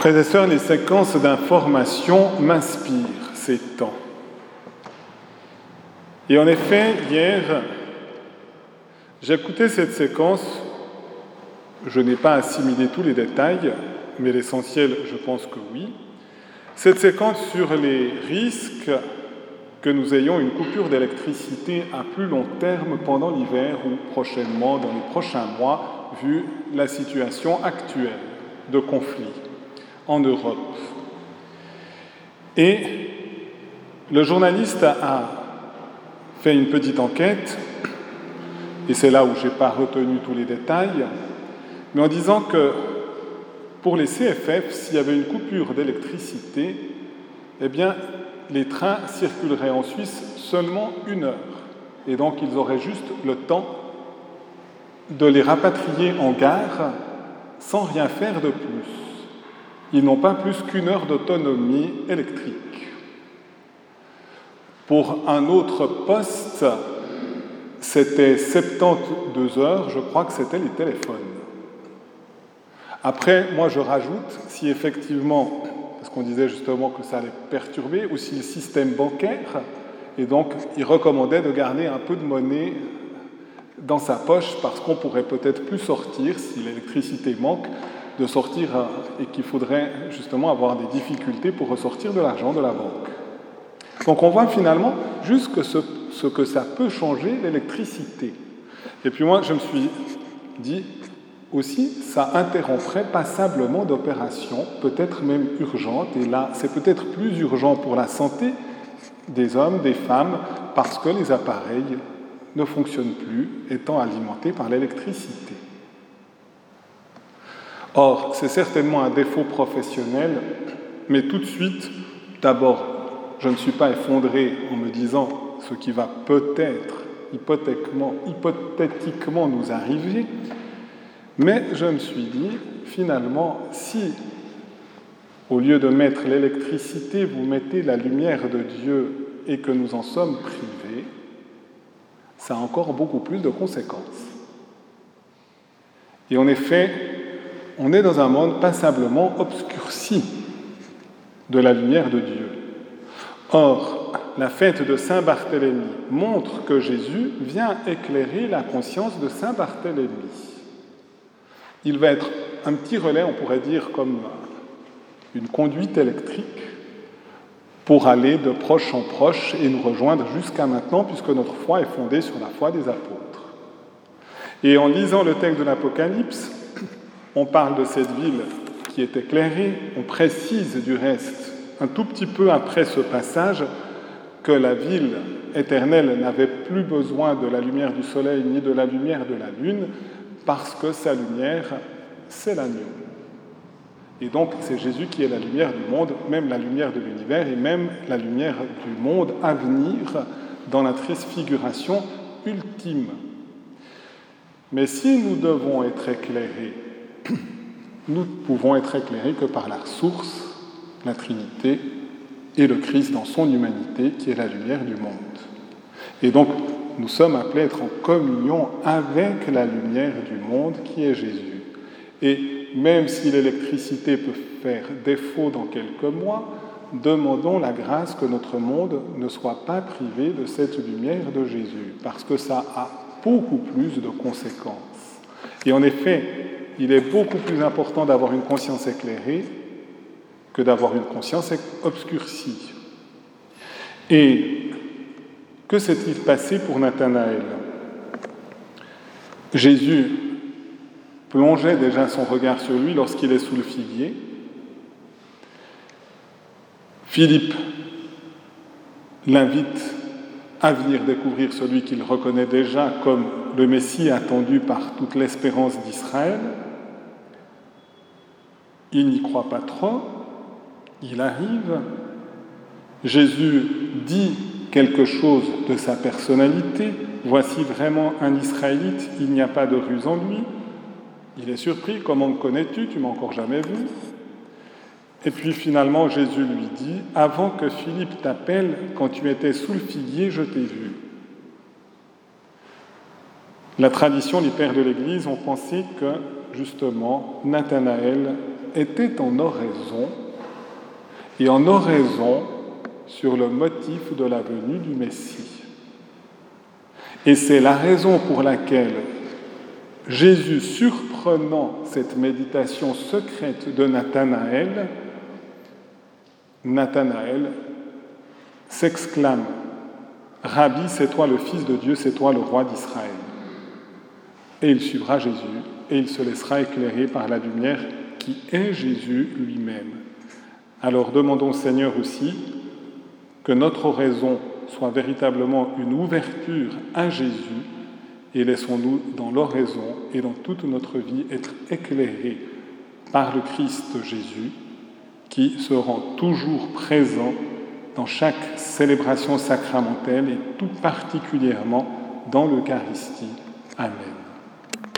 Frères les séquences d'information m'inspirent ces temps. Et en effet, hier, j'écoutais cette séquence, je n'ai pas assimilé tous les détails, mais l'essentiel, je pense que oui. Cette séquence sur les risques que nous ayons une coupure d'électricité à plus long terme pendant l'hiver ou prochainement, dans les prochains mois, vu la situation actuelle de conflit en Europe. Et le journaliste a fait une petite enquête, et c'est là où je n'ai pas retenu tous les détails, mais en disant que pour les CFF, s'il y avait une coupure d'électricité, eh bien, les trains circuleraient en Suisse seulement une heure. Et donc, ils auraient juste le temps de les rapatrier en gare sans rien faire de plus. Ils n'ont pas plus qu'une heure d'autonomie électrique. Pour un autre poste, c'était 72 heures, je crois que c'était les téléphones. Après, moi je rajoute, si effectivement, parce qu'on disait justement que ça allait perturber, aussi le système bancaire, et donc il recommandait de garder un peu de monnaie dans sa poche parce qu'on pourrait peut-être plus sortir si l'électricité manque de sortir et qu'il faudrait justement avoir des difficultés pour ressortir de l'argent de la banque. Donc on voit finalement juste ce, ce que ça peut changer l'électricité. Et puis moi, je me suis dit aussi, ça interromprait passablement d'opérations, peut-être même urgentes, et là, c'est peut-être plus urgent pour la santé des hommes, des femmes, parce que les appareils ne fonctionnent plus, étant alimentés par l'électricité. Or, c'est certainement un défaut professionnel, mais tout de suite, d'abord, je ne suis pas effondré en me disant ce qui va peut-être hypothétiquement, nous arriver, mais je me suis dit, finalement, si au lieu de mettre l'électricité, vous mettez la lumière de Dieu et que nous en sommes privés, ça a encore beaucoup plus de conséquences. Et en effet, on est dans un monde passablement obscurci de la lumière de Dieu. Or, la fête de Saint Barthélemy montre que Jésus vient éclairer la conscience de Saint Barthélemy. Il va être un petit relais, on pourrait dire, comme une conduite électrique pour aller de proche en proche et nous rejoindre jusqu'à maintenant, puisque notre foi est fondée sur la foi des apôtres. Et en lisant le texte de l'Apocalypse, on parle de cette ville qui est éclairée, on précise du reste, un tout petit peu après ce passage, que la ville éternelle n'avait plus besoin de la lumière du soleil ni de la lumière de la lune, parce que sa lumière, c'est l'agneau. Et donc, c'est Jésus qui est la lumière du monde, même la lumière de l'univers et même la lumière du monde à venir dans la transfiguration ultime. Mais si nous devons être éclairés nous pouvons être éclairés que par la source, la Trinité, et le Christ dans son humanité, qui est la lumière du monde. Et donc, nous sommes appelés à être en communion avec la lumière du monde, qui est Jésus. Et même si l'électricité peut faire défaut dans quelques mois, demandons la grâce que notre monde ne soit pas privé de cette lumière de Jésus, parce que ça a beaucoup plus de conséquences. Et en effet, il est beaucoup plus important d'avoir une conscience éclairée que d'avoir une conscience obscurcie. Et que s'est-il passé pour Nathanaël? Jésus plongeait déjà son regard sur lui lorsqu'il est sous le figuier. Philippe l'invite à venir découvrir celui qu'il reconnaît déjà comme le Messie attendu par toute l'espérance d'Israël. Il n'y croit pas trop, il arrive, Jésus dit quelque chose de sa personnalité, voici vraiment un Israélite, il n'y a pas de ruse en lui, il est surpris, comment me connais-tu, tu m'as encore jamais vu. Et puis finalement Jésus lui dit, avant que Philippe t'appelle, quand tu étais sous le figuier, je t'ai vu. La tradition, les pères de l'Église ont pensé que justement Nathanaël était en oraison et en oraison sur le motif de la venue du Messie. Et c'est la raison pour laquelle Jésus, surprenant cette méditation secrète de Nathanaël, Nathanaël s'exclame Rabbi, c'est toi le Fils de Dieu, c'est toi le roi d'Israël. Et il suivra Jésus et il se laissera éclairer par la lumière qui est Jésus lui-même. Alors demandons Seigneur aussi que notre oraison soit véritablement une ouverture à Jésus et laissons-nous dans l'oraison et dans toute notre vie être éclairés par le Christ Jésus qui se rend toujours présent dans chaque célébration sacramentelle et tout particulièrement dans l'Eucharistie. Amen.